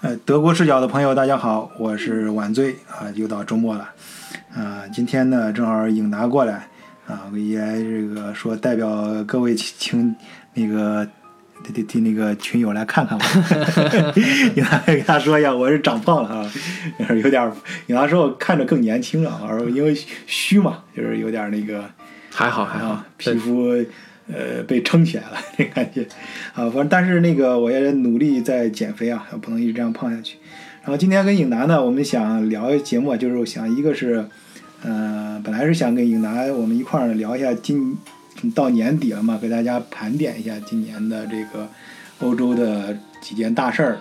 呃，德国视角的朋友，大家好，我是晚醉啊，又到周末了，啊，今天呢正好颖达过来啊，也这个说代表各位请那个替替替那个群友来看看我，影达跟他说一下，我是长胖了啊，有点影达说我看着更年轻了啊，因为虚嘛，就是有点那个还好还好，皮肤。呃，被撑起来了，这感觉，啊，反正但是那个我也努力在减肥啊，不能一直这样胖下去。然后今天跟颖达呢，我们想聊节目，就是想一个是，呃，本来是想跟颖达我们一块儿聊一下今到年底了嘛，给大家盘点一下今年的这个欧洲的几件大事儿，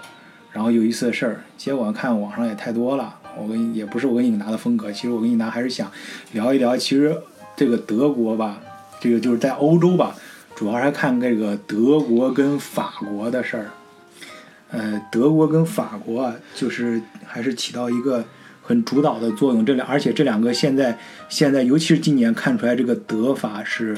然后有意思的事儿。结果看网上也太多了，我跟也不是我跟颖达的风格。其实我跟颖达还是想聊一聊，其实这个德国吧。这个就是在欧洲吧，主要还看这个德国跟法国的事儿。呃，德国跟法国啊，就是还是起到一个很主导的作用。这两，而且这两个现在现在，尤其是今年看出来，这个德法是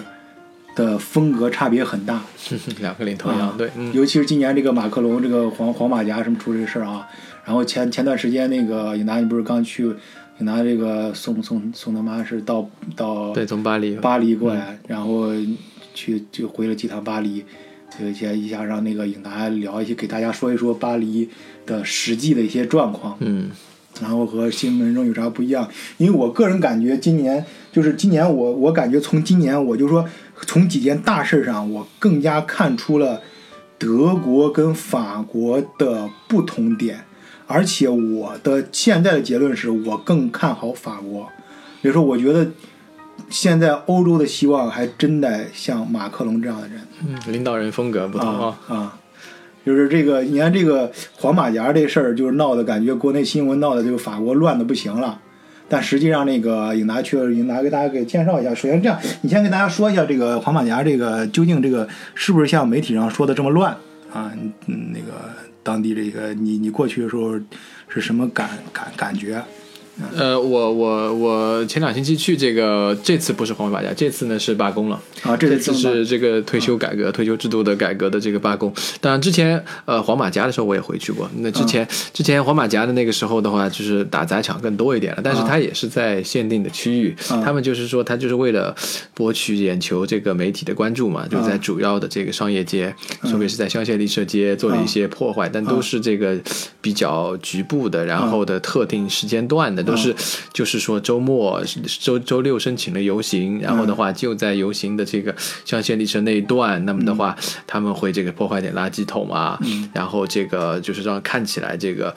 的风格差别很大。两个领头羊，对，尤其是今年这个马克龙这个黄黄马甲什么出这个事儿啊。然后前前段时间那个尹达，你不是刚去？拿这个送送送他妈是到到对从巴黎巴黎过来，然后去就回了几趟巴黎，就一些一下让那个影达聊一些，给大家说一说巴黎的实际的一些状况，嗯，然后和新闻中有啥不一样？因为我个人感觉今年就是今年我我感觉从今年我就说从几件大事上，我更加看出了德国跟法国的不同点。而且我的现在的结论是我更看好法国，比如说，我觉得现在欧洲的希望还真得像马克龙这样的人，嗯，领导人风格不同啊啊，就是这个，你看这个黄马甲这事儿，就是闹的感觉，国内新闻闹的这个法国乱的不行了，但实际上那个尹达去了，尹达给大家给介绍一下。首先这样，你先给大家说一下这个黄马甲这个究竟这个是不是像媒体上说的这么乱啊？嗯，那个。当地这个，你你过去的时候是什么感感感觉？呃，我我我前两星期去这个，这次不是黄马甲，这次呢是罢工了啊。这次是这个退休改革、退休制度的改革的这个罢工。当然之前呃黄马甲的时候我也回去过。那之前之前黄马甲的那个时候的话，就是打砸抢更多一点了。但是它也是在限定的区域，他们就是说他就是为了博取眼球，这个媒体的关注嘛，就在主要的这个商业街，特别是在香榭丽舍街做了一些破坏，但都是这个比较局部的，然后的特定时间段的。都是，就是说周末周周六申请了游行，然后的话就在游行的这个香榭丽舍那一段，那么的话他们会这个破坏点垃圾桶啊，然后这个就是让看起来这个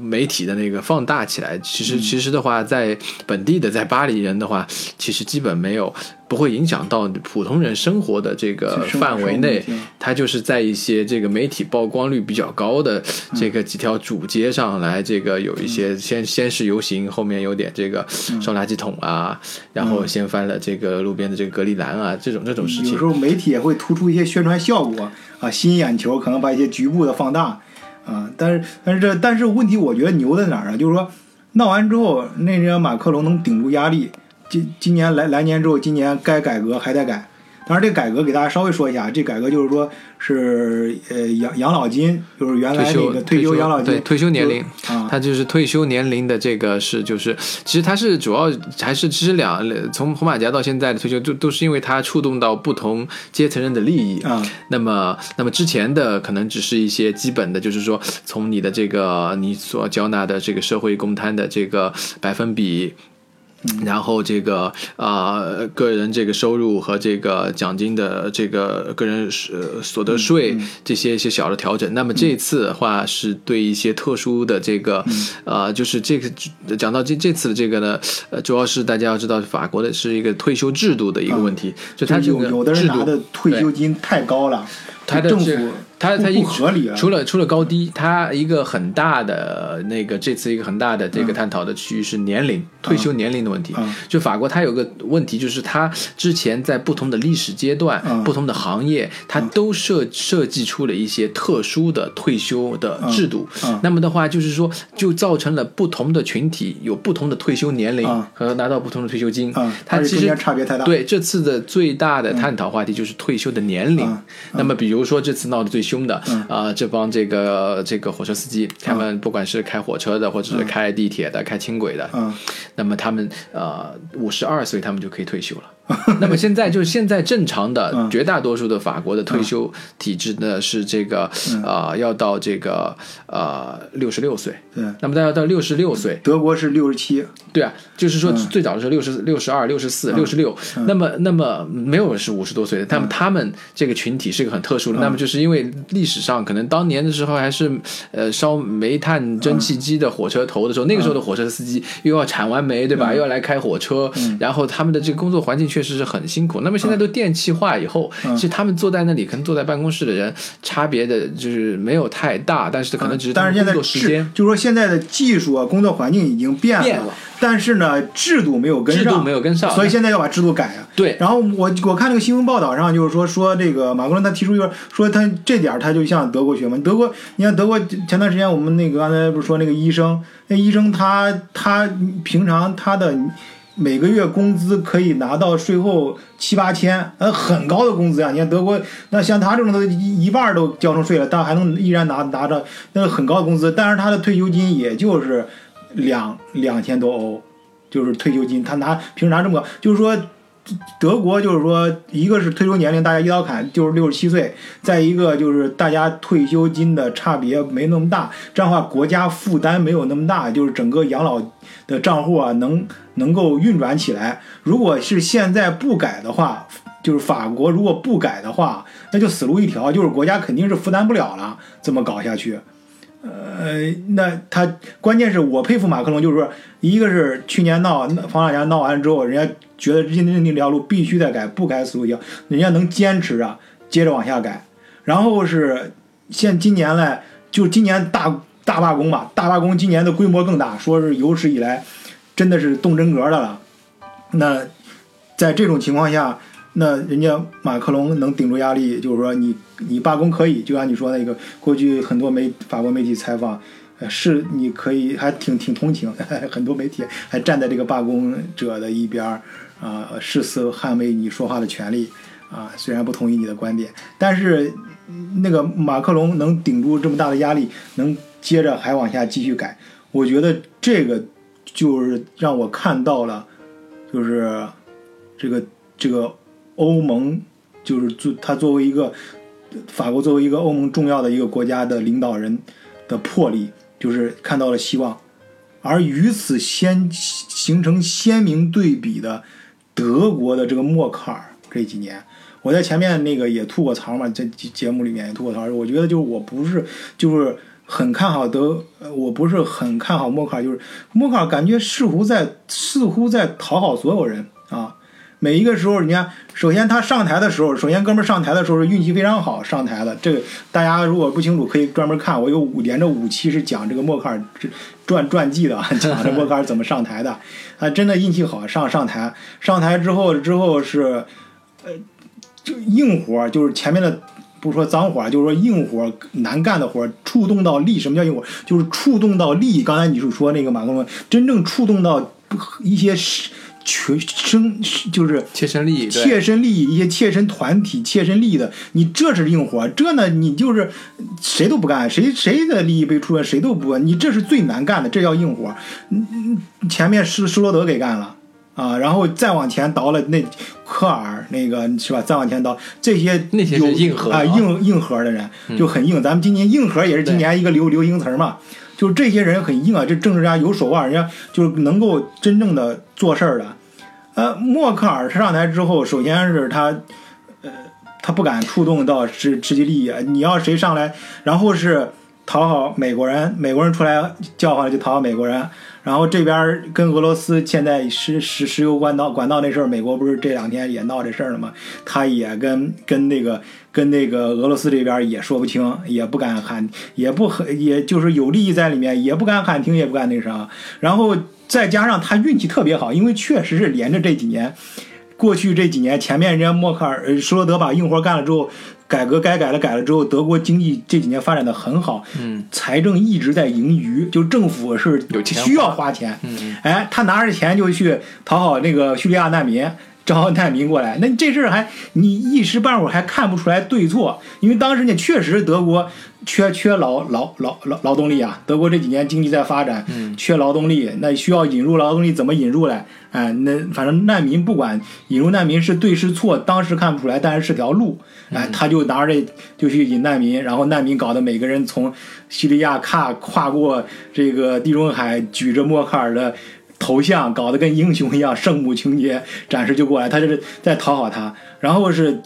媒体的那个放大起来。其实其实的话，在本地的在巴黎人的话，其实基本没有。不会影响到普通人生活的这个范围内，它就是在一些这个媒体曝光率比较高的这个几条主街上来，这个有一些先先是游行，后面有点这个烧垃圾桶啊，然后掀翻了这个路边的这个隔离栏啊，这种这种事情。有时候媒体也会突出一些宣传效果啊，吸引眼球，可能把一些局部的放大啊。但是但是这但是问题，我觉得牛在哪儿啊？就是说闹完之后，那人马克龙能顶住压力。今今年来来年之后，今年该改革还得改。当然，这改革给大家稍微说一下，这改革就是说是呃养养老金，就是原来那个退休养老金，对退休年龄，它就是退休年龄的这个是就是，其实它是主要还是其实两从红马甲到现在的退休，都都是因为它触动到不同阶层人的利益啊。那么那么之前的可能只是一些基本的，就是说从你的这个你所缴纳的这个社会公摊的这个百分比。然后这个啊，个人这个收入和这个奖金的这个个人呃所得税这些一些小的调整。那么这次的话是对一些特殊的这个呃，就是这个讲到这这次的这个呢，呃，主要是大家要知道法国的是一个退休制度的一个问题，就它有有的人拿的退休金太高了，他的政府。它它一合理，除了除了高低，它一个很大的那个这次一个很大的这个探讨的区域是年龄退休年龄的问题。就法国它有个问题，就是它之前在不同的历史阶段、不同的行业，它都设设计出了一些特殊的退休的制度。那么的话，就是说就造成了不同的群体有不同的退休年龄和拿到不同的退休金。它其实差别太大。对这次的最大的探讨话题就是退休的年龄。那么比如说这次闹的最凶的啊、这帮这个这个火车司机，他们不管是开火车的，或者是开地铁的、开轻轨的，嗯。那么他们呃五十二岁他们就可以退休了。那么现在就是现在正常的嗯。绝大多数的法国的退休体制呢是这个嗯。啊要到这个呃六十六岁，对，那么大家到六十六岁，德国是六十七，对啊，就是说嗯。最早的时候六十六十二、六十四、六十六，那么那么没有人是五十多岁的，那么他们这个群体是个很特殊的，那么就是因为历史上可能当年的时候还是呃烧煤炭蒸汽机的火车头的时候，那个时候的火车司机又要产完煤对吧，嗯。又要来开火车，然后他们的这个工作环境确实是很辛苦。那么现在都电气化以后，嗯。其实他们坐在那里，可能坐在办公室的人差别的就是没有太大，但是可能只是但是现在们工作时间。制，就是说现在的技术啊，工作环境已经变了，变了。但是呢，制度没有跟上，制度没有跟上，所以现在要把制度改啊。对。然后我我看那个新闻报道上就是说说这个马克龙他提出一个说他这点儿他就向德国学嘛，德国你看德国前段时间我们那个刚才不是说那个医生，那医生他他平常他的每个月工资可以拿到税后七八千，呃，很高的工资啊！你看德国，那像他这种都一一半都交成税了，但还能依然拿拿着那个很高的工资，但是他的退休金也就是两两千多欧，就是退休金，他拿平时拿这么高，就是说。德国就是说，一个是退休年龄大家一刀砍就是六十七岁，再一个就是大家退休金的差别没那么大，这样的话国家负担没有那么大，就是整个养老的账户啊能能够运转起来。如果是现在不改的话，就是法国如果不改的话，那就死路一条，就是国家肯定是负担不了了，这么搞下去。呃，那他关键是我佩服马克龙，就是说，一个是去年闹房产闹完之后，人家觉得认定这条路必须得改，不改死路一条，人家能坚持着，接着往下改。然后是现今年来，就今年大大罢工嘛，大罢工今年的规模更大，说是有史以来真的是动真格的了。那在这种情况下，那人家马克龙能顶住压力，就是说你你罢工可以，就像你说那个，过去很多媒法国媒体采访，呃，是你可以还挺挺同情，很多媒体还站在这个罢工者的一边儿啊、誓死捍卫你说话的权利啊、虽然不同意你的观点，但是那个马克龙能顶住这么大的压力，能接着还往下继续改，我觉得这个就是让我看到了，就是这个这个欧盟，就是作他作为一个法国作为一个欧盟重要的一个国家的领导人的魄力，就是看到了希望。而与此先形成鲜明对比的德国的这个默克尔这几年，我在前面那个也吐过槽嘛，在节目里面也吐过槽。我觉得就是我不是就是很看好德，我不是很看好默克尔，就是默克尔感觉似乎在似乎在讨好所有人。每一个时候，你看，首先他上台的时候，首先哥们上台的时候是运气非常好上台的。这个大家如果不清楚，可以专门看，我有五连着五期是讲这个默克尔传传记的，讲这默克尔怎么上台的。啊，真的运气好上上台，上台之后之后是，呃，就硬活，就是前面的不说脏活，就是说硬活难干的活，触动到利。什么叫硬活？就是触动到利益。刚才你是说那个马克龙，真正触动到一些全生就是切身利益，对切身利益、一些切身团体、切身利益的，你这是硬活，这呢你就是谁都不干，谁谁的利益被触动，谁都不干，你这是最难干的，这叫硬活。前面施施罗德给干了啊，然后再往前倒了那科尔那个是吧？再往前倒这些那有啊，硬核啊硬硬核的人就很硬。咱们今年硬核也是今年一个流流行词儿嘛。就这些人很硬啊，这政治家有手腕，人家就是能够真正的做事儿的。呃，默克尔上台之后，首先是他，呃，他不敢触动到实实际利益。你要谁上来，然后是讨好美国人，美国人出来叫唤就讨好美国人。然后这边跟俄罗斯现在石石石油管道管道那事儿，美国不是这两天也闹这事儿了吗？他也跟跟那个跟那个俄罗斯这边也说不清，也不敢喊，也不很，也就是有利益在里面，也不敢喊停，也不敢那啥。然后再加上他运气特别好，因为确实是连着这几年，过去这几年前面人家默克尔、呃施罗德把硬活干了之后，改革该改的改了之后，德国经济这几年发展的很好，嗯，财政一直在盈余，就政府是需要花钱，嗯，哎，他拿着钱就去讨好那个叙利亚难民，招难民过来。那这事儿还你一时半会儿还看不出来对错，因为当时呢确实德国缺缺劳劳劳劳劳动力啊，德国这几年经济在发展，缺劳动力，那需要引入劳动力，怎么引入嘞？哎，那反正难民不管引入难民是对是错，当时看不出来，但是是条路。哎，他就拿着就去引难民，然后难民搞得每个人从叙利亚跨跨过这个地中海，举着默克尔的头像，搞得跟英雄一样，圣母情节展示就过来，他就是在讨好他。然后是，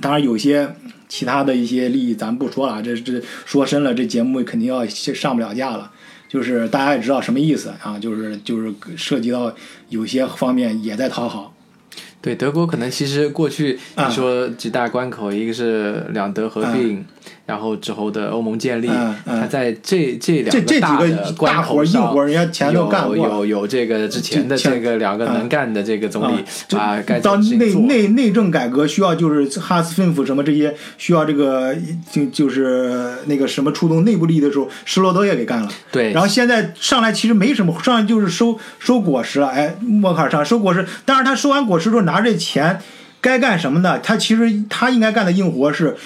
当然有些其他的一些利益，咱不说了，这这说深了，这节目肯定要上不了架了。就是大家也知道什么意思啊，就是就是涉及到有些方面也在讨好。对德国可能其实过去你说几大关口，一个是两德合并。然后之后的欧盟建立，他在这这两个大的关头上，有有有这个之前的这个两个能干的这个总理啊，该到内内内政改革需要就是哈斯芬府什么这些需要这个就就是那个什么出动内部利益的时候，施罗德也给干了。对，然后现在上来其实没什么，上来就是收收果实了。哎，默克尔上收果实，但是他收完果实之后拿这钱该干什么呢？他其实他应该干的硬活是。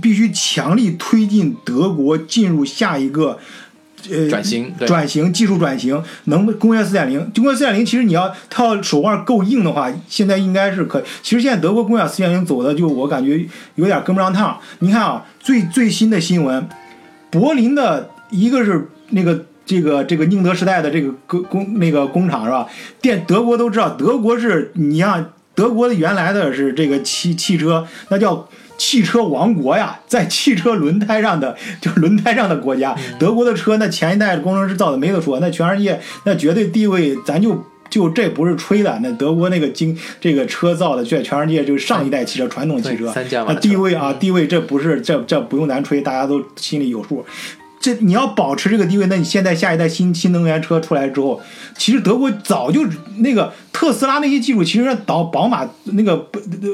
必须强力推进德国进入下一个，呃，转型，转型，技术转型，能工业四点零，工业四点零，其实你要它要手腕够硬的话，现在应该是可。其实现在德国工业四点零走的，就我感觉有点跟不上趟。你看啊，最最新的新闻，柏林的一个是那个这个这个宁德时代的这个工工那个工厂是吧？电德国都知道，德国是你像德国的原来的是这个汽汽车，那叫。汽车王国呀，在汽车轮胎上的 就是轮胎上的国家，德国的车那前一代工程师造的没得说，那全世界那绝对地位，咱就就这不是吹的，那德国那个经这个车造的，在全世界就是上一代汽车传统汽车，那地位啊地位，这不是这这不用咱吹，大家都心里有数。这你要保持这个地位，那你现在下一代新新能源车出来之后，其实德国早就那个特斯拉那些技术，其实导宝马那个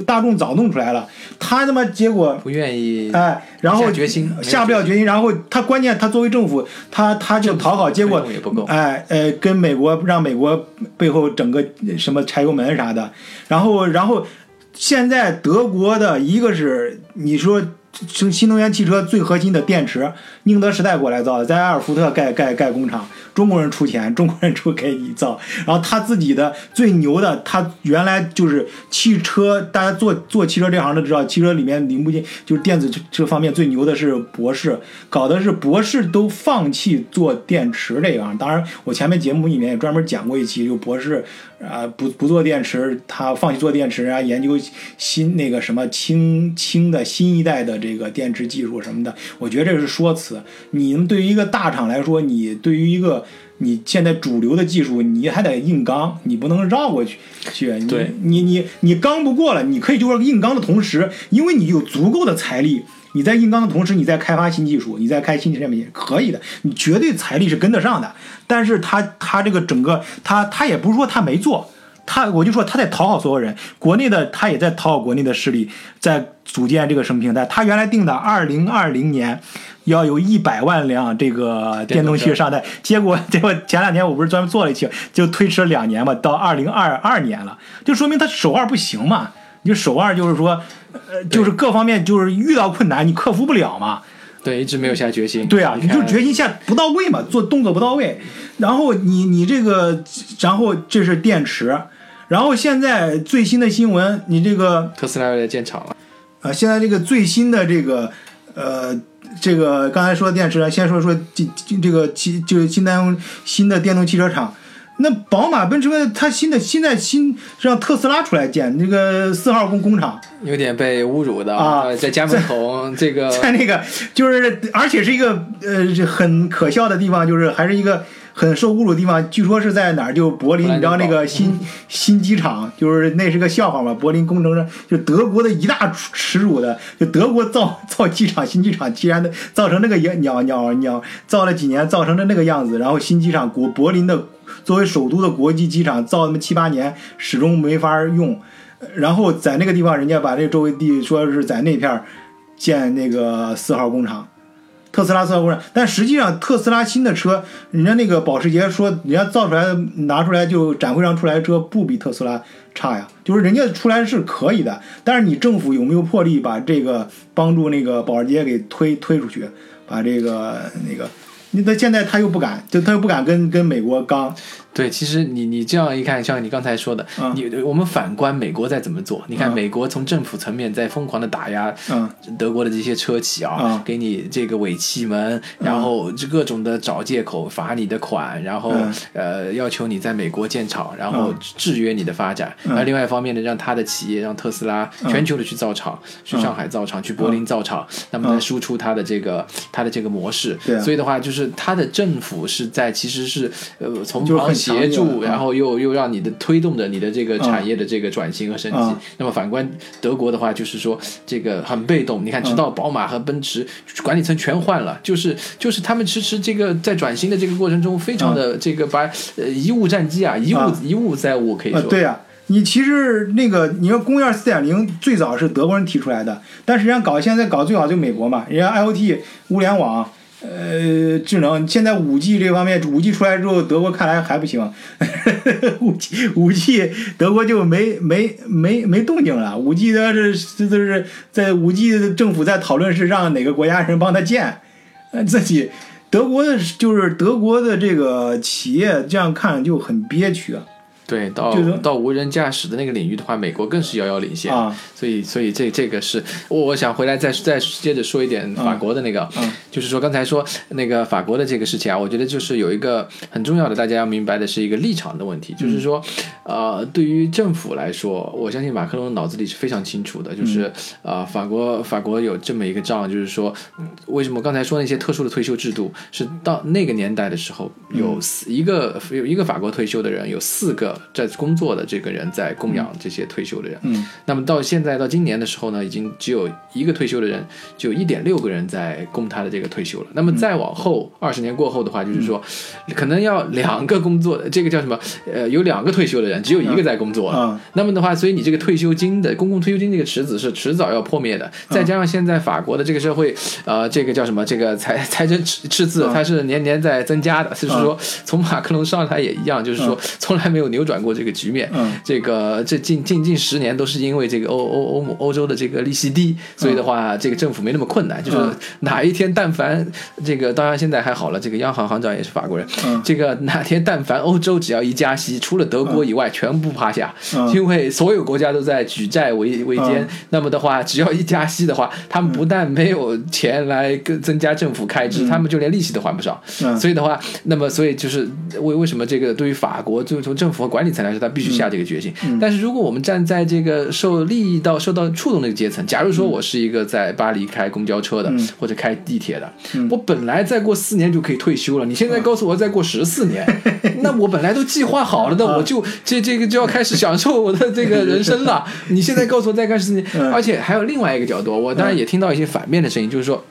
大众早弄出来了，他他妈结果不愿意哎，然后下决心下不了决心，然后他关键他作为政府，他他就讨好，结果哎呃跟美国让美国背后整个什么柴油门啥的，然后然后现在德国的一个是你说。新新能源汽车最核心的电池，宁德时代过来造的，在埃尔福特盖盖盖工厂，中国人出钱，中国人出给你造。然后他自己的最牛的，他原来就是汽车，大家做做汽车这行的知道，汽车里面零部件就是电子这方面最牛的是博士，搞的是博士都放弃做电池这一行。当然，我前面节目里面也专门讲过一期，就博士。啊，不不做电池，他放弃做电池啊，研究新那个什么氢氢的新一代的这个电池技术什么的。我觉得这是说辞。你们对于一个大厂来说，你对于一个你现在主流的技术，你还得硬刚，你不能绕过去。去，你你你你刚不过了，你可以就是硬刚的同时，因为你有足够的财力。你在硬刚的同时，你在开发新技术，你在开新产品，可以的，你绝对财力是跟得上的。但是他他这个整个他他也不是说他没做，他我就说他在讨好所有人，国内的他也在讨好国内的势力，在组建这个什么平台。他原来定的二零二零年要有一百万辆这个电动汽车上台，结果结果前两天我不是专门做了一期，就推迟了两年嘛，到二零二二年了，就说明他手腕不行嘛。你手腕就是说。呃，就是各方面就是遇到困难你克服不了嘛？对，一直没有下决心。对啊，你就决心下不到位嘛，做动作不到位。然后你你这个，然后这是电池，然后现在最新的新闻，你这个特斯拉又在建厂了。啊，现在这个最新的这个呃，这个刚才说电池，先说说这这个汽就是新单新的电动汽车厂。那宝马、奔驰，它新的现在新让特斯拉出来建那个四号工工厂，有点被侮辱的啊，在家门口这个，在那个就是，而且是一个呃很可笑的地方，就是还是一个。很受侮辱的地方，据说是在哪儿？就柏林，你知道那个新新机场，就是那是个笑话嘛。柏林工程师就德国的一大耻辱的，就德国造造机场新机场，既然造成那个鸟鸟鸟，造了几年，造成的那个样子。然后新机场国柏林的作为首都的国际机场，造那么七八年，始终没法用。然后在那个地方，人家把这周围地说是在那片建那个四号工厂。特斯拉四号工厂，但实际上特斯拉新的车，人家那个保时捷说，人家造出来拿出来就展会上出来的车不比特斯拉差呀，就是人家出来是可以的，但是你政府有没有魄力把这个帮助那个保时捷给推推出去，把这个那个，你他现在他又不敢，就他又不敢跟跟美国刚，对，其实你你这样一看，像你刚才说的，嗯你我们反观美国在怎么做？你看嗯美国从政府层面在疯狂的打压嗯德国的这些车企啊，嗯给你这个尾气门，然后这各种的找借口罚你的款，然后、嗯呃要求你在美国建厂，然后嗯制约你的发展。嗯而另外一方面呢，让他的企业让特斯拉全球的去造厂，去上海造厂，去柏林造厂，那么来输出它的这个它的这个模式。所以的话，就是它的政府是在其实是呃从就是旁协助，然后又又让你的推动着你的这个产业的这个转型和升级。嗯那么反观德国的话，就是说这个很被动。你看，直到宝马和奔驰管理层全换了，就是就是他们迟迟这个在转型的这个过程中，非常的这个把呃贻误战机啊，贻误啊贻误载物，可以啊，说。对呀、你其实那个你说工业四点零最早是德国人提出来的，但实际上搞现在搞最好就美国嘛，人家 IOT 物联网。呃，智能现在五 G 这方面，五 G 出来之后，德国看来还不行，五 G 五 G 德国就没没没没动静了。五 G 的是这都是在五 G 政府在讨论是让哪个国家人帮他建，呃，自己德国的就是德国的这个企业这样看就很憋屈啊。对，到就是到无人驾驶的那个领域的话，美国更是遥遥领先。啊。所以，所以这这个是我我想回来再再接着说一点法国的那个，嗯。就是说刚才说那个法国的这个事情啊，我觉得就是有一个很重要的，大家要明白的是一个立场的问题，就是说，呃，对于政府来说，我相信马克龙脑子里是非常清楚的，就是呃，法国法国有这么一个账，就是说，为什么刚才说那些特殊的退休制度是到那个年代的时候，有四一个有一个法国退休的人，有四个在工作的这个人在供养这些退休的人，嗯那么到现在到今年的时候呢，已经只有一个退休的人，就一点六个人在供他的这个退休了。那么再往后二十年过后的话，就是说，可能要两个工作，这个叫什么？呃，有两个退休的人，只有一个在工作了。啊那么的话，所以你这个退休金的公共退休金这个池子是迟早要破灭的。再加上现在法国的这个社会，呃，这个叫什么？这个财财政赤赤字，它是年年在增加的。就是说，从马克龙上台也一样，就是说从来没有扭转过这个局面。嗯这个这近近近十年都是因为这个欧欧欧姆欧洲的这个利息低，所以的话，这个政府没那么困难。就是嗯哪一天但凡这个，当然现在还好了，这个央行行长也是法国人。嗯这个哪天但凡欧洲只要一加息，除了德国以外，全部趴下，嗯因为所有国家都在举债维维艰。嗯那么的话，只要一加息的话，他们不但没有钱来更增加政府开支，他们就连利息都还不上。嗯所以的话，那么所以就是为为什么这个对于法国，就从政府和管理层来说，他必须下这个决心。但是如果我们站在这个受利益到受到触动的阶层，假如说我是一个在巴黎开公交车的、嗯或者开地铁的，我本来再过四年就可以退休了，你现在告诉我再过十四年，那我本来都计划好了的，我就这这个就要开始享受我的这个人生了。你现在告诉我再干十四年，嗯而且还有另外一个角度，我当然也听到一些反面的声音，就是说。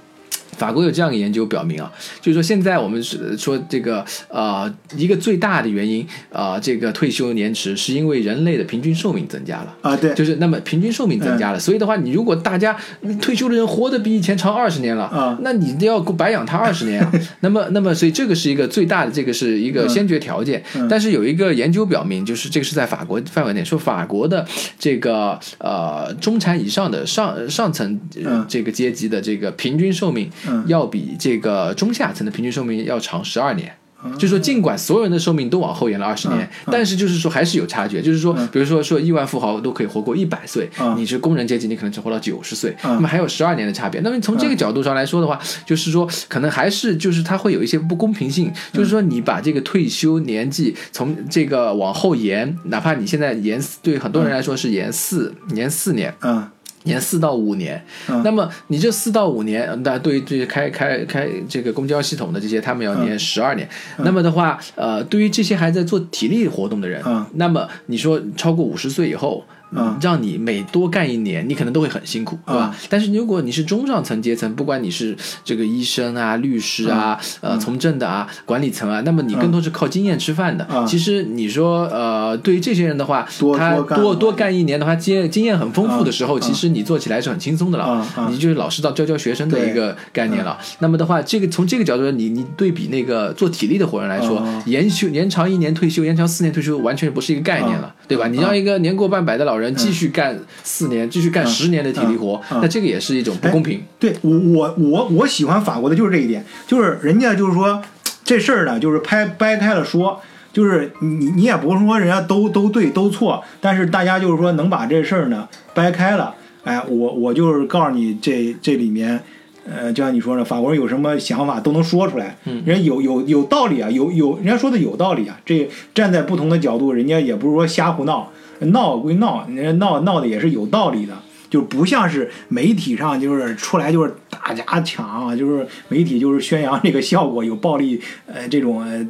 法国有这样一个研究表明啊，就是说现在我们是说这个呃一个最大的原因啊、呃这个退休延迟是因为人类的平均寿命增加了。啊，对，就是那么平均寿命增加了，所以的话，你如果大家退休的人活得比以前长二十年了，啊那你要白养他二十年啊。那么，那么，所以这个是一个最大的，这个是一个先决条件。嗯但是有一个研究表明，就是这个是在法国范围内，说法国的这个呃中产以上的上上层、这个阶级的这个平均寿命嗯要比这个中下层的平均寿命要长十二年。嗯。就是说，尽管所有人的寿命都往后延了二十年，但是就是说还是有差距。就是说，比如说说亿万富豪都可以活过一百岁，嗯。你是工人阶级，你可能只活到九十岁，嗯。那么还有十二年的差别。那么从这个角度上来说的话，就是说可能还是就是它会有一些不公平性，就是说你把这个退休年纪从这个往后延，哪怕你现在延对很多人来说是延四延四年。嗯延四到五年，嗯。那么你这四到五年，那对于这些开开开这个公交系统的这些，他们要念十二年。那么的话，呃，对于这些还在做体力活动的人，嗯。那么你说超过五十岁以后，嗯。让你每多干一年，你可能都会很辛苦，对吧？但是如果你是中上层阶层，不管你是这个医生啊、律师啊、呃从政的啊、管理层啊，那么你更多是靠经验吃饭的。嗯。其实你说呃，对于这些人的话，多他多多多干一年的话，经验经验很丰富的时候，其实你做起来是很轻松的了。你就是老师到教教学生的一个概念了。那么的话，这个从这个角度，你你对比那个做体力的活人来说，嗯。延休延长一年退休，延长四年退休，完全不是一个概念了，对吧？你让一个年过半百的老人继续干四年，继续干十年的体力活，那这个也是一种不公平。对我我我我喜欢法国的就是这一点，就是人家就是说这事儿呢，就是拍掰开了说，就是你你也不是说人家都都对都错，但是大家就是说能把这事儿呢掰开了，哎，我我就是告诉你这这里面。呃，就像你说的，法国人有什么想法都能说出来，嗯人家有有有道理啊，有有人家说的有道理啊。这站在不同的角度，人家也不是说瞎胡闹，闹归闹，人家闹闹的也是有道理的。就不像是媒体上就是出来就是大家抢，就是媒体就是宣扬这个效果有暴力，呃，这种呃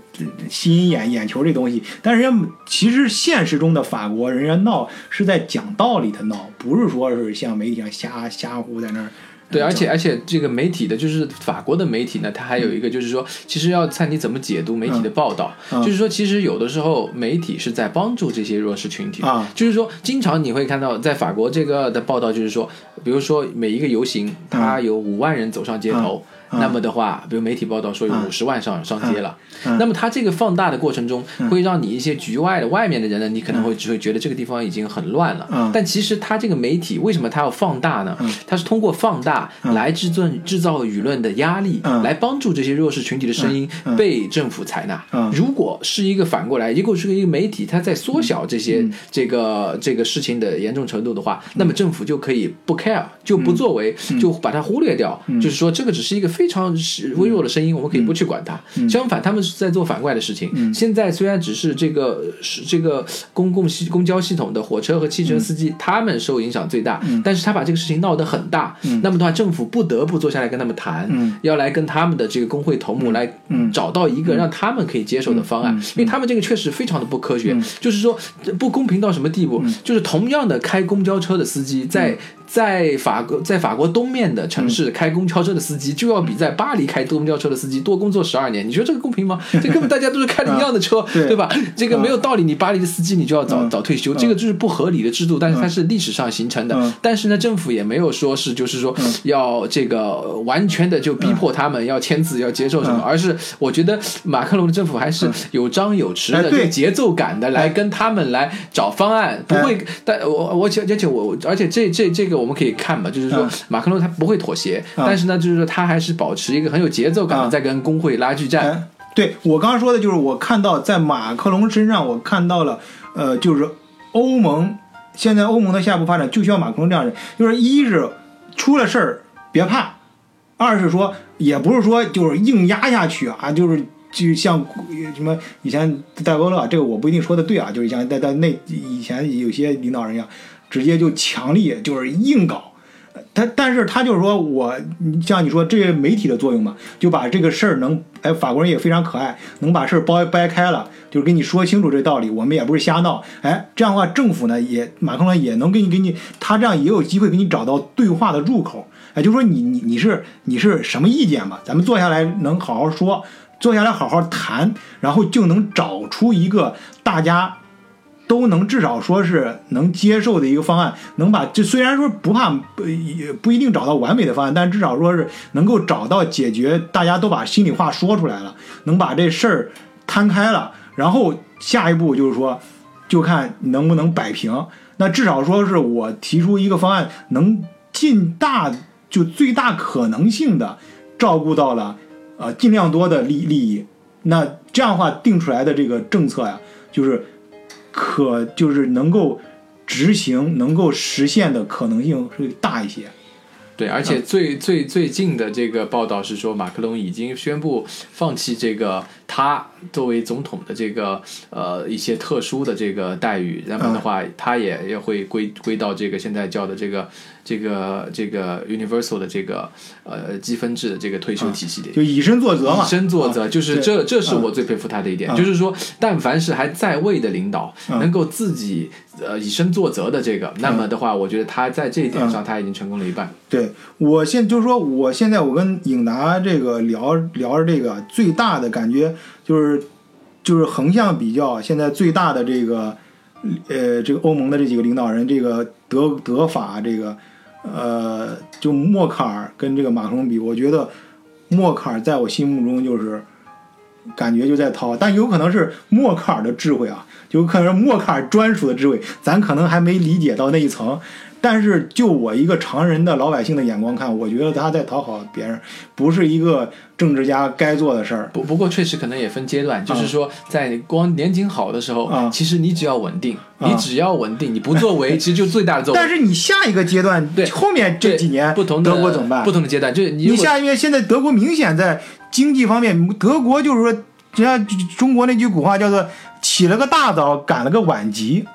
吸引眼眼球这东西。但人家其实现实中的法国人家闹是在讲道理的闹，不是说是像媒体上瞎瞎胡在那儿。对，而且而且这个媒体的，就是法国的媒体呢，它还有一个就是说，其实要看你怎么解读媒体的报道。嗯就是说，其实有的时候媒体是在帮助这些弱势群体。啊就是说，经常你会看到在法国这个的报道，就是说，比如说每一个游行，它有五万人走上街头。嗯那么的话，比如媒体报道说有五十万上上街了，嗯那么它这个放大的过程中，会让你一些局外的外面的人呢，你可能会只会觉得这个地方已经很乱了。嗯但其实它这个媒体为什么它要放大呢？它是通过放大来制造制造舆论的压力，嗯来帮助这些弱势群体的声音被政府采纳。嗯如果是一个反过来，如果是一个媒体，它在缩小这些、嗯这个这个事情的严重程度的话，那么政府就可以不 care，就不作为，嗯就把它忽略掉。就是说，这个只是一个非常微弱的声音，我们可以不去管它。嗯相反，他们是在做反过来的事情。现在虽然只是这个是这个公共系公交系统的火车和汽车司机，他们受影响最大，但是他把这个事情闹得很大，那么的话，政府不得不坐下来跟他们谈，要来跟他们的这个工会头目来找到一个让他们可以接受的方案，因为他们这个确实非常的不科学，就是说不公平到什么地步？就是同样的开公交车的司机在。在法国，在法国东面的城市开公交车的司机，就要比在巴黎开公交车的司机多工作十二年。你觉得这个公平吗？这根本大家都是开的一样的车，对。对吧？这个没有道理，你巴黎的司机你就要早早退休，这个就是不合理的制度，但是它是历史上形成的。嗯。但是呢，政府也没有说是就是说要这个完全的就逼迫他们要签字要接受什么，而是我觉得马克龙的政府还是有张有弛的、有节奏感的来跟他们来找方案，不会。但我我而且我而且这这这个我们可以看吧，就是说嗯马克龙他不会妥协，嗯但是呢，就是说他还是保持一个很有节奏感在跟工会拉锯战。哎，对我刚刚说的就是我看到在马克龙身上，我看到了，呃，就是欧盟现在欧盟的下一步发展就需要马克龙这样的人，就是一是出了事儿别怕，二是说也不是说就是硬压下去啊，就是。就像什么以前戴高乐，这个我不一定说的对啊，就是像在在那以前有些领导人一样，直接就强力就是硬搞，他但是他就是说我像你说这些媒体的作用嘛，就把这个事儿能哎法国人也非常可爱，能把事儿掰掰开了，就是跟你说清楚这道理，我们也不是瞎闹，哎这样的话政府呢也马克龙也能给你给你他这样也有机会给你找到对话的入口，哎就说你你你是你是什么意见吧，咱们坐下来能好好说，坐下来好好谈，然后就能找出一个大家。都能至少说是能接受的一个方案，能把这虽然说不怕不也不一定找到完美的方案，但至少说是能够找到解决，大家都把心里话说出来了，能把这事儿摊开了，然后下一步就是说，就看能不能摆平。那至少说是我提出一个方案，能尽大就最大可能性的照顾到了呃尽量多的利利益。那这样的话定出来的这个政策呀，就是。可就是能够执行、能够实现的可能性会大一些。对，而且最最最近的这个报道是说，马克龙已经宣布放弃这个他作为总统的这个呃一些特殊的这个待遇，然后的话，他也也会归归到这个现在叫的这个这个这个 Universal 的这个呃积分制的这个退休体系里。就以身作则嘛，以身作则，啊就是这，这是我最佩服他的一点，就是说，但凡是还在位的领导，能够自己呃以身作则的这个，那么的话，我觉得他在这一点上他已经成功了一半。对我现就是说，我现在我跟颖达这个聊聊着这个最大的感觉就是就是横向比较，现在最大的这个呃这个欧盟的这几个领导人，这个德德法这个呃就默克尔跟这个马克龙比，我觉得默克尔在我心目中就是感觉就在掏，但有可能是默克尔的智慧啊，有可能是默克尔专属的智慧，咱可能还没理解到那一层。但是就我一个常人的老百姓的眼光看，我觉得他在讨好别人，不是一个政治家该做的事儿。不不过确实可能也分阶段，就是说在光年景好的时候，啊其实你只要稳定，你只要稳定，你不作为，其实就最大的作为。但是你下一个阶段，对后面这几年不同的德国怎么办？不同的阶段，就是你你下一面现在德国明显在经济方面，德国就是说，人家中国那句古话叫做“起了个大早，赶了个晚集”。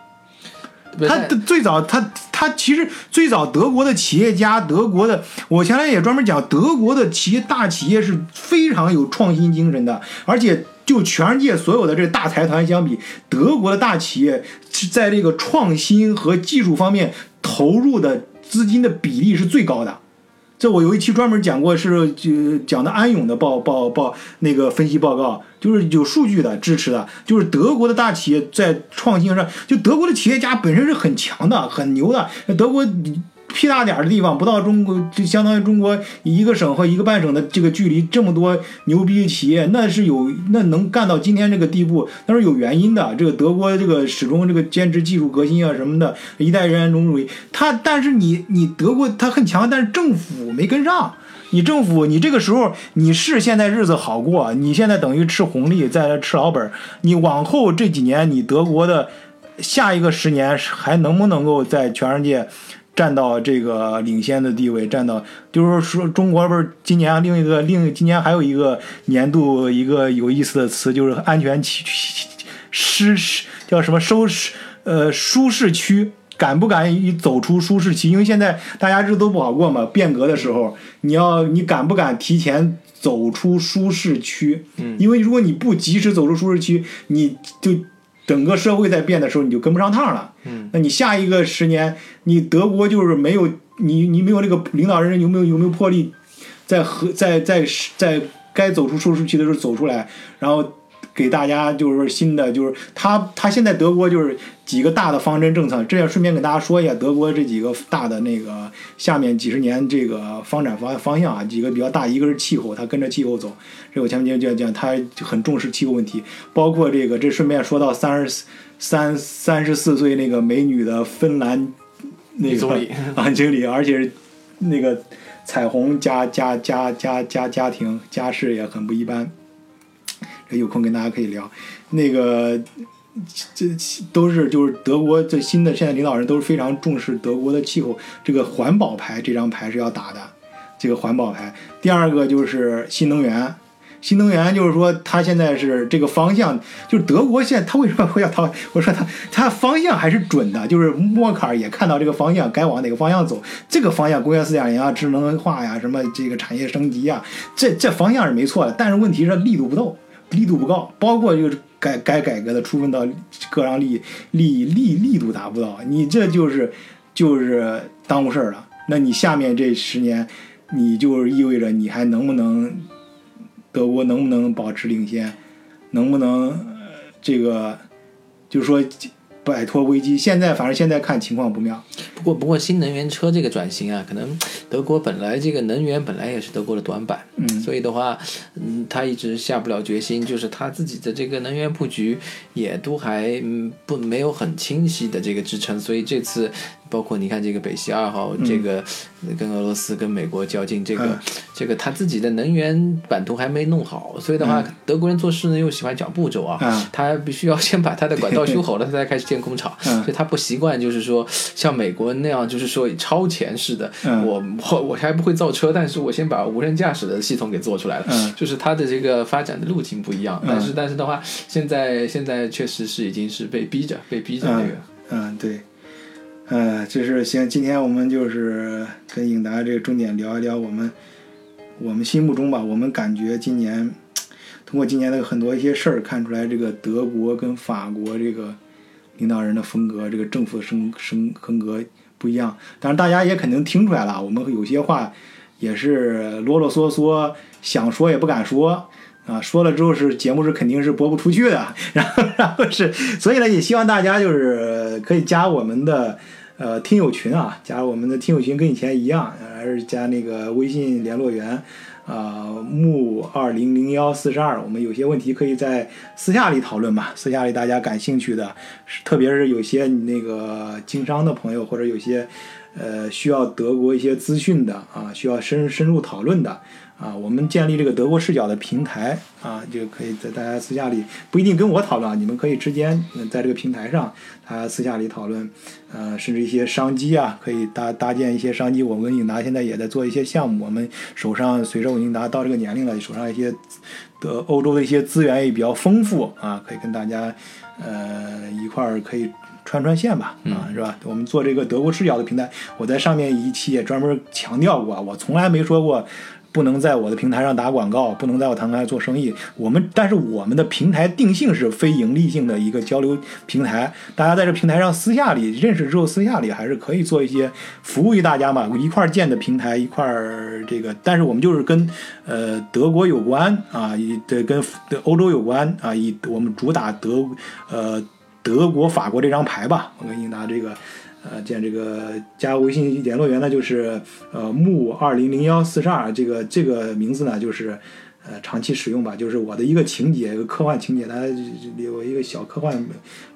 他最早，他他其实最早德国的企业家，德国的，我前来也专门讲，德国的企业大企业是非常有创新精神的，而且就全世界所有的这大财团相比，德国的大企业是在这个创新和技术方面投入的资金的比例是最高的。这我有一期专门讲过，是就讲的安永的报报报那个分析报告，就是有数据的支持的，就是德国的大企业在创新上，就德国的企业家本身是很强的、很牛的。德国屁大点的地方，不到中国，就相当于中国一个省和一个半省的这个距离，这么多牛逼的企业，那是有那能干到今天这个地步，那是有原因的。这个德国这个始终这个坚持技术革新啊什么的，一代人种主义，他但是你你德国他很强，但是政府没跟上。你政府，你这个时候你是现在日子好过，你现在等于吃红利，在吃老本。你往后这几年，你德国的下一个十年还能不能够在全世界占到这个领先的地位？占到就是说，中国不是今年另一个另今年还有一个年度一个有意思的词，就是安全区失失叫什么收拾呃舒适区。敢不敢于走出舒适区？因为现在大家日子都不好过嘛，变革的时候，你要你敢不敢提前走出舒适区？嗯因为如果你不及时走出舒适区，你就整个社会在变的时候，你就跟不上趟了。嗯，那你下一个十年，你德国就是没有你你没有这个领导人有没有有没有魄力，在和在在在该走出舒适区的时候走出来，然后给大家就是新的就是他他现在德国就是几个大的方针政策，这样顺便给大家说一下德国这几个大的那个下面几十年这个发展方方向啊，几个比较大，一个是气候，他跟着气候走，这我前面讲讲他很重视气候问题，包括这个这顺便说到三十三三十四岁那个美女的芬兰那个总理啊经理，而且是那个彩虹家家家家家家庭家世也很不一般。有空跟大家可以聊，那个这都是就是德国最新的现在领导人都是非常重视德国的气候，这个环保牌这张牌是要打的，这个环保牌。第二个就是新能源。新能源就是说，它现在是这个方向，就是德国现在它为什么会要它？我说它它方向还是准的，就是默克尔也看到这个方向该往哪个方向走，这个方向工业四点零啊、智能化呀、什么这个产业升级呀，这这方向是没错的，但是问题是力度不够，力度不够，包括就是改该改革的出分到各让利利利力度达不到，你这就是就是耽误事儿了。那你下面这十年，你就是意味着你还能不能？德国能不能保持领先？能不能、呃、这个就是说摆脱危机？现在反正现在看情况不妙。不过不过新能源车这个转型啊，可能德国本来这个能源本来也是德国的短板，嗯所以的话，嗯，他一直下不了决心，就是他自己的这个能源布局也都还嗯不没有很清晰的这个支撑，所以这次包括你看这个北溪二号，这个跟俄罗斯跟美国较劲，这个、嗯。这个他自己的能源版图还没弄好，所以的话，德国人做事呢又喜欢讲步骤啊，嗯。他必须要先把他的管道修好了，他才开始建工厂，嗯。所以他不习惯就是说像美国那样，就是说超前式的，嗯。我我我还不会造车，但是我先把无人驾驶的系统给做出来了，嗯。就是他的这个发展的路径不一样，但是但是的话，现在现在确实是已经是被逼着被逼着那个。嗯，对，呃，就是行，今天我们就是跟颖达这个重点聊一聊我们我们心目中吧，我们感觉今年通过今年的很多一些事儿看出来，这个德国跟法国这个领导人的风格，这个政府的升升风格不一样。当然，大家也肯定听出来了，我们有些话也是啰啰嗦嗦，想说也不敢说。啊，说了之后是节目是肯定是播不出去的，然后然后是，所以呢也希望大家就是可以加我们的呃听友群啊，加入我们的听友群跟以前一样，还是加那个微信联络员啊木二零零幺四十二，我们有些问题可以在私下里讨论吧，私下里大家感兴趣的，特别是有些你那个经商的朋友或者有些呃需要德国一些资讯的啊，需要深深入讨论的。啊，我们建立这个德国视角的平台啊，就可以在大家私下里不一定跟我讨论，你们可以之间在这个平台上，大家私下里讨论，呃，甚至一些商机啊，可以搭搭建一些商机。我跟英达现在也在做一些项目，我们手上随着我英达到这个年龄了，手上一些的欧洲的一些资源也比较丰富啊，可以跟大家呃一块儿可以串串线吧，啊，是吧？我们做这个德国视角的平台，我在上面一期也专门强调过，我从来没说过。不能在我的平台上打广告，不能在我平台做生意。我们但是我们的平台定性是非盈利性的一个交流平台，大家在这平台上私下里认识之后，私下里还是可以做一些服务于大家嘛，一块建的平台，一块儿这个。但是我们就是跟呃德国有关啊，以这跟欧洲有关啊，以我们主打德呃德国法国这张牌吧。我跟英达这个。呃，建这个加微信联络员呢，就是呃木二零零幺四十二，这个这个名字呢，就是呃长期使用吧，就是我的一个情节，一个科幻情节，它有一个小科幻，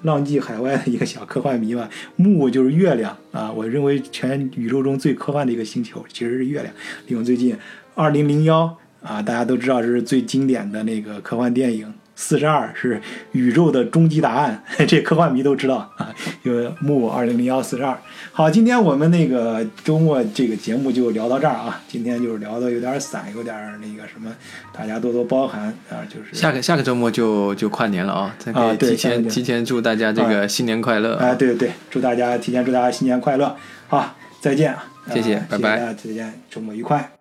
浪迹海外的一个小科幻迷吧。木就是月亮啊，我认为全宇宙中最科幻的一个星球其实是月亮。利用最近二零零幺啊，大家都知道这是最经典的那个科幻电影。四十二是宇宙的终极答案，这科幻迷都知道啊。有木二零零幺四十二。好，今天我们那个周末这个节目就聊到这儿啊。今天就是聊的有点散，有点那个什么，大家多多包涵啊。就是下个下个周末就就跨年了啊，再给，提前提前祝大家这个新年快乐啊！对对对，祝大家提前祝大家新年快乐。好，再见啊，谢谢，拜拜，再见，周末愉快。